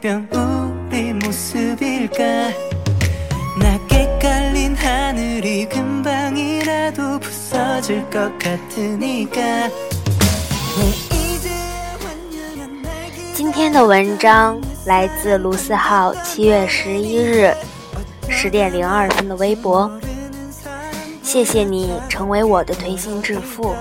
환해지는 유리병 우리 모습일까 낮게 깔린 하늘이 금방이라도 부서질 것 같으니까 왜 이제야 환영한 날 今天的文章来自卢思浩七月十一日十点零二分的微博。谢谢你成为我的推心置腹。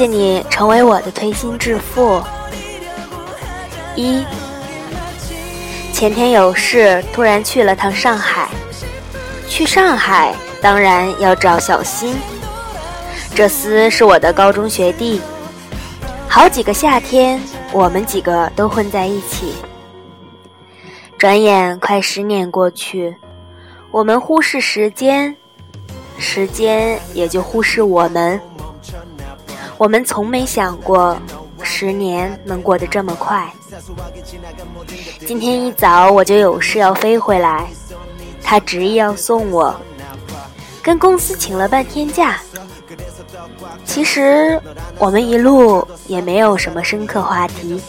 谢谢你成为我的推心置腹。一，前天有事，突然去了趟上海。去上海当然要找小新，这厮是我的高中学弟，好几个夏天我们几个都混在一起。转眼快十年过去，我们忽视时间，时间也就忽视我们。我们从没想过十年能过得这么快。今天一早我就有事要飞回来，他执意要送我，跟公司请了半天假。其实我们一路也没有什么深刻话题，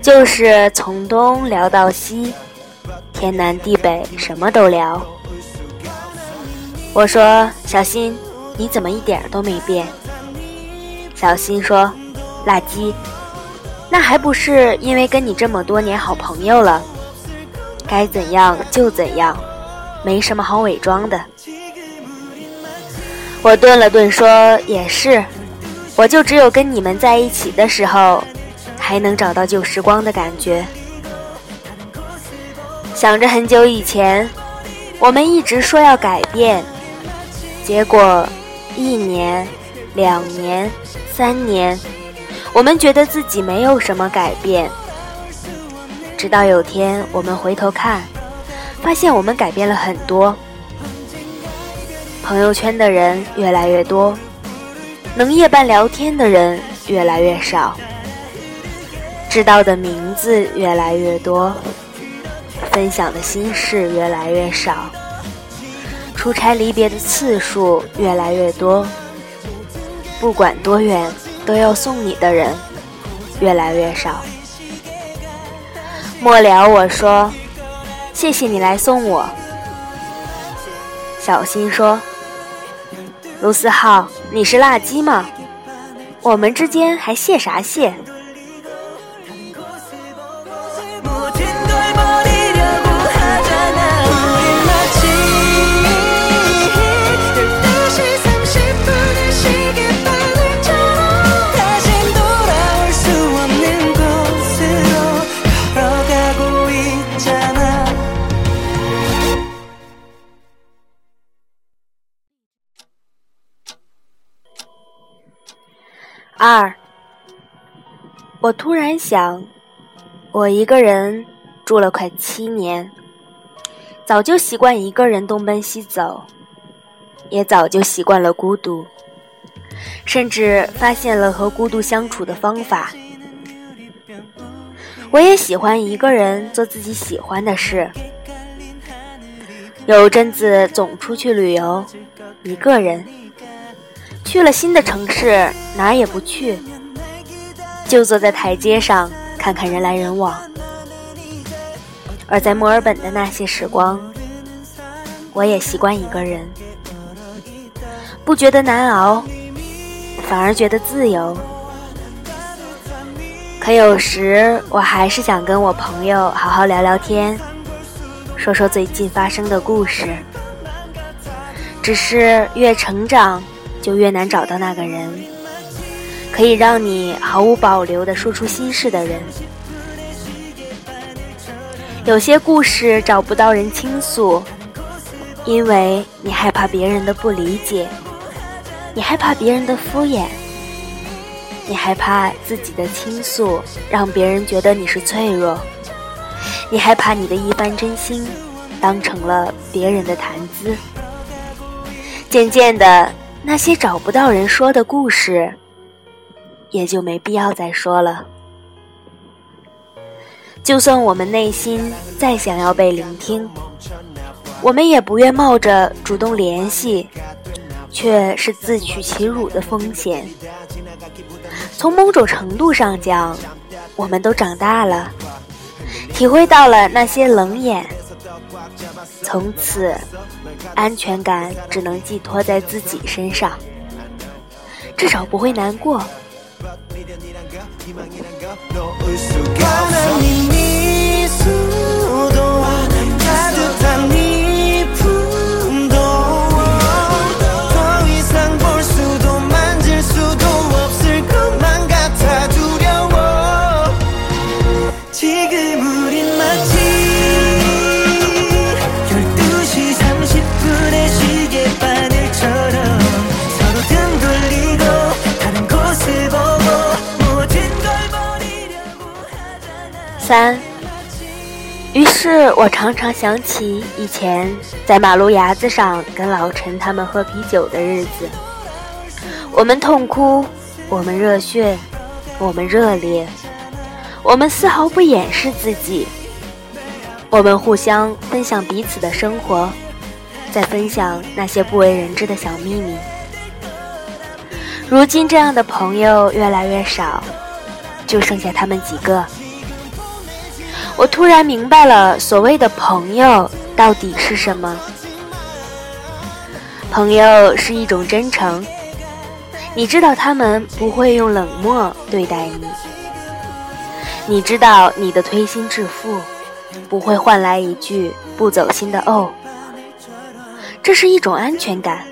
就是从东聊到西，天南地北什么都聊。我说：“小新，你怎么一点都没变？”小新说：“垃圾，那还不是因为跟你这么多年好朋友了，该怎样就怎样，没什么好伪装的。”我顿了顿说：“也是，我就只有跟你们在一起的时候，还能找到旧时光的感觉。想着很久以前，我们一直说要改变，结果一年、两年。”三年，我们觉得自己没有什么改变，直到有天我们回头看，发现我们改变了很多。朋友圈的人越来越多，能夜半聊天的人越来越少，知道的名字越来越多，分享的心事越来越少，出差离别的次数越来越多。不管多远，都要送你的人越来越少。末了，我说：“谢谢你来送我。”小新说：“卢思浩，你是垃圾吗？我们之间还谢啥谢？” 있잖아 二，我突然想，我一个人住了快七年，早就习惯一个人东奔西走，也早就习惯了孤独，甚至发现了和孤独相处的方法。 我也喜欢一个人做自己喜欢的事，有阵子总出去旅游，一个人。去了新的城市，哪也不去，就坐在台阶上看看人来人往。而在墨尔本的那些时光，我也习惯一个人，不觉得难熬，反而觉得自由。可有时我还是想跟我朋友好好聊聊天，说说最近发生的故事。只是越成长。就越难找到那个人，可以让你毫无保留地说出心事的人。有些故事找不到人倾诉，因为你害怕别人的不理解，你害怕别人的敷衍，你害怕自己的倾诉让别人觉得你是脆弱，你害怕你的一番真心当成了别人的谈资。渐渐的，那些找不到人说的故事，也就没必要再说了。就算我们内心再想要被聆听，我们也不愿冒着主动联系，却是自取其辱的风险。从某种程度上讲，我们都长大了，体会到了那些冷眼。从此，安全感只能寄托在自己身上，至少不会难过。三，于是我常常想起以前在马路牙子上跟老陈他们喝啤酒的日子。我们痛哭，我们热血，我们热烈，我们丝毫不掩饰自己，我们互相分享彼此的生活，再分享那些不为人知的小秘密。如今这样的朋友越来越少，就剩下他们几个。我突然明白了，所谓的朋友到底是什么？朋友是一种真诚，你知道他们不会用冷漠对待你，你知道你的推心置腹不会换来一句不走心的哦，这是一种安全感。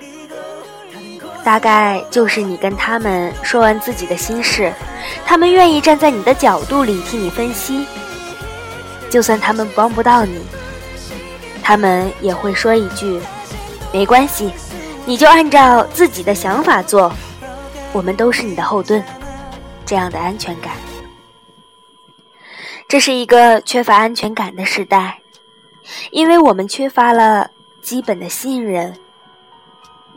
大概就是你跟他们说完自己的心事，他们愿意站在你的角度里替你分析。就算他们帮不到你，他们也会说一句：“没关系，你就按照自己的想法做，我们都是你的后盾。”这样的安全感，这是一个缺乏安全感的时代，因为我们缺乏了基本的信任，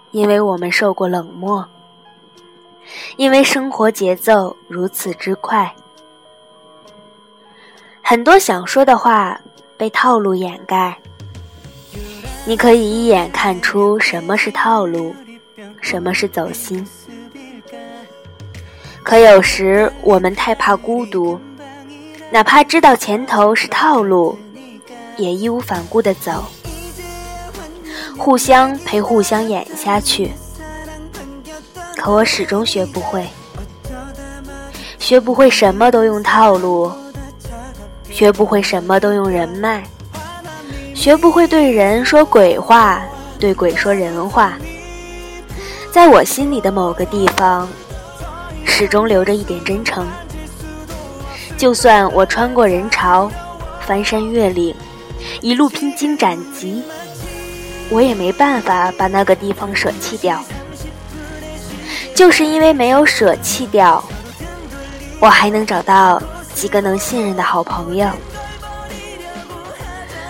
因为我们受过冷漠，因为生活节奏如此之快。很多想说的话被套路掩盖，你可以一眼看出什么是套路，什么是走心。可有时我们太怕孤独，哪怕知道前头是套路，也义无反顾地走，互相陪互相演下去。可我始终学不会，学不会什么都用套路。学不会什么都用人脉，学不会对人说鬼话，对鬼说人话。在我心里的某个地方，始终留着一点真诚。就算我穿过人潮，翻山越岭，一路披荆斩棘，我也没办法把那个地方舍弃掉。就是因为没有舍弃掉，我还能找到。几个能信任的好朋友，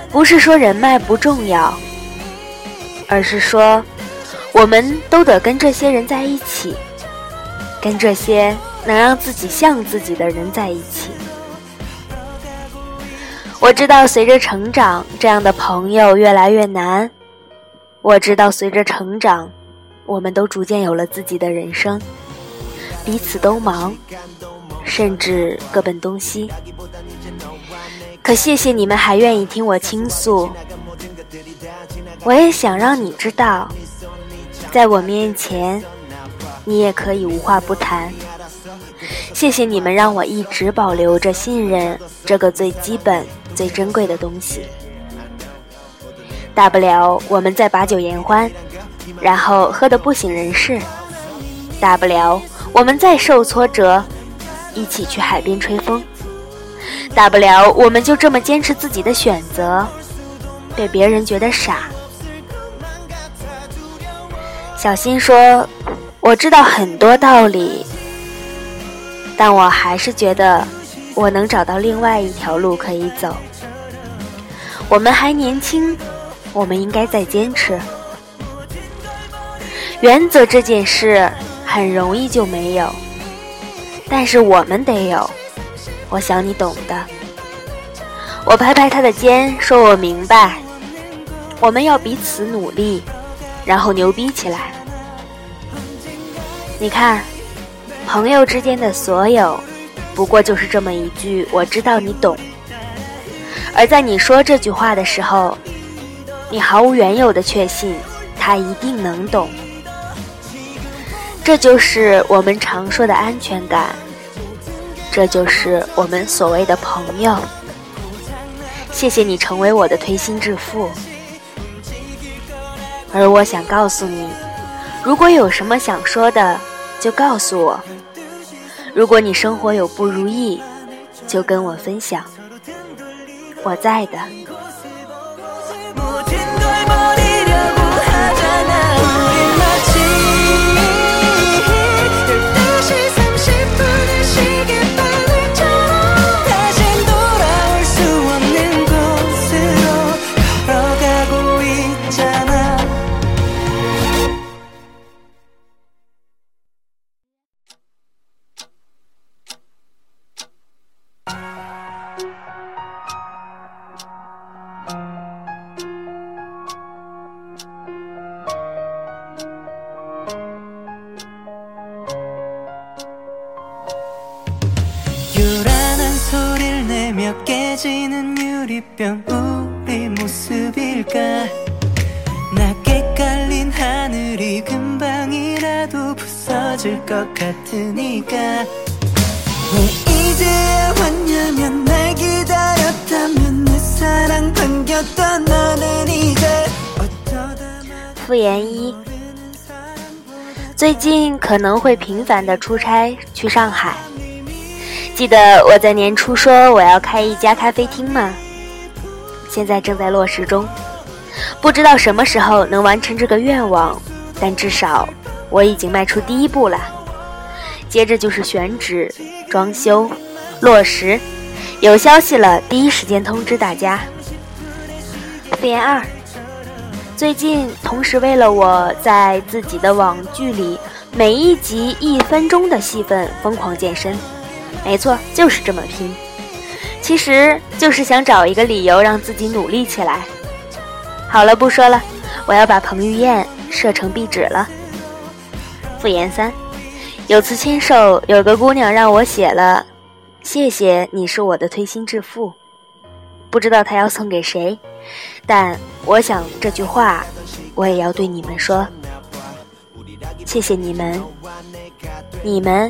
不是说人脉不重要，而是说，我们都得跟这些人在一起，跟这些能让自己像自己的人在一起。我知道，随着成长，这样的朋友越来越难。我知道，随着成长，我们都逐渐有了自己的人生，彼此都忙。甚至各奔东西。可谢谢你们还愿意听我倾诉，我也想让你知道，在我面前，你也可以无话不谈。谢谢你们让我一直保留着信任这个最基本、最珍贵的东西。大不了我们再把酒言欢，然后喝得不省人事；大不了我们再受挫折。一起去海边吹风，大不了我们就这么坚持自己的选择，被别人觉得傻。小新说：“我知道很多道理，但我还是觉得我能找到另外一条路可以走。我们还年轻，我们应该再坚持。原则这件事很容易就没有，但是我们得有。我想你懂的。我拍拍他的肩，说我明白。我们要彼此努力，然后牛逼起来。你看，朋友之间的所有，不过就是这么一句“我知道你懂”。而在你说这句话的时候，你毫无缘由的确信他一定能懂。这就是我们常说的安全感，这就是我们所谓的朋友。谢谢你成为我的推心置腹。而我想告诉你，如果有什么想说的，就告诉我；如果你生活有不如意，就跟我分享。我在的。复言一，最近可能会频繁的出差去上海。记得我在年初说我要开一家咖啡厅吗？现在正在落实中，不知道什么时候能完成这个愿望，但至少我已经迈出第一步了。接着就是选址、装修、落实，有消息了第一时间通知大家。复言二，最近同时为了我在自己的网剧里每一集一分钟的戏份疯狂健身。没错，就是这么拼，其实就是想找一个理由让自己努力起来。好了，不说了，我要把彭于晏设成壁纸了。复言三，有次签售，有个姑娘让我写了“谢谢你是我的推心置腹”，不知道她要送给谁，但我想这句话我也要对你们说，谢谢你们，你们。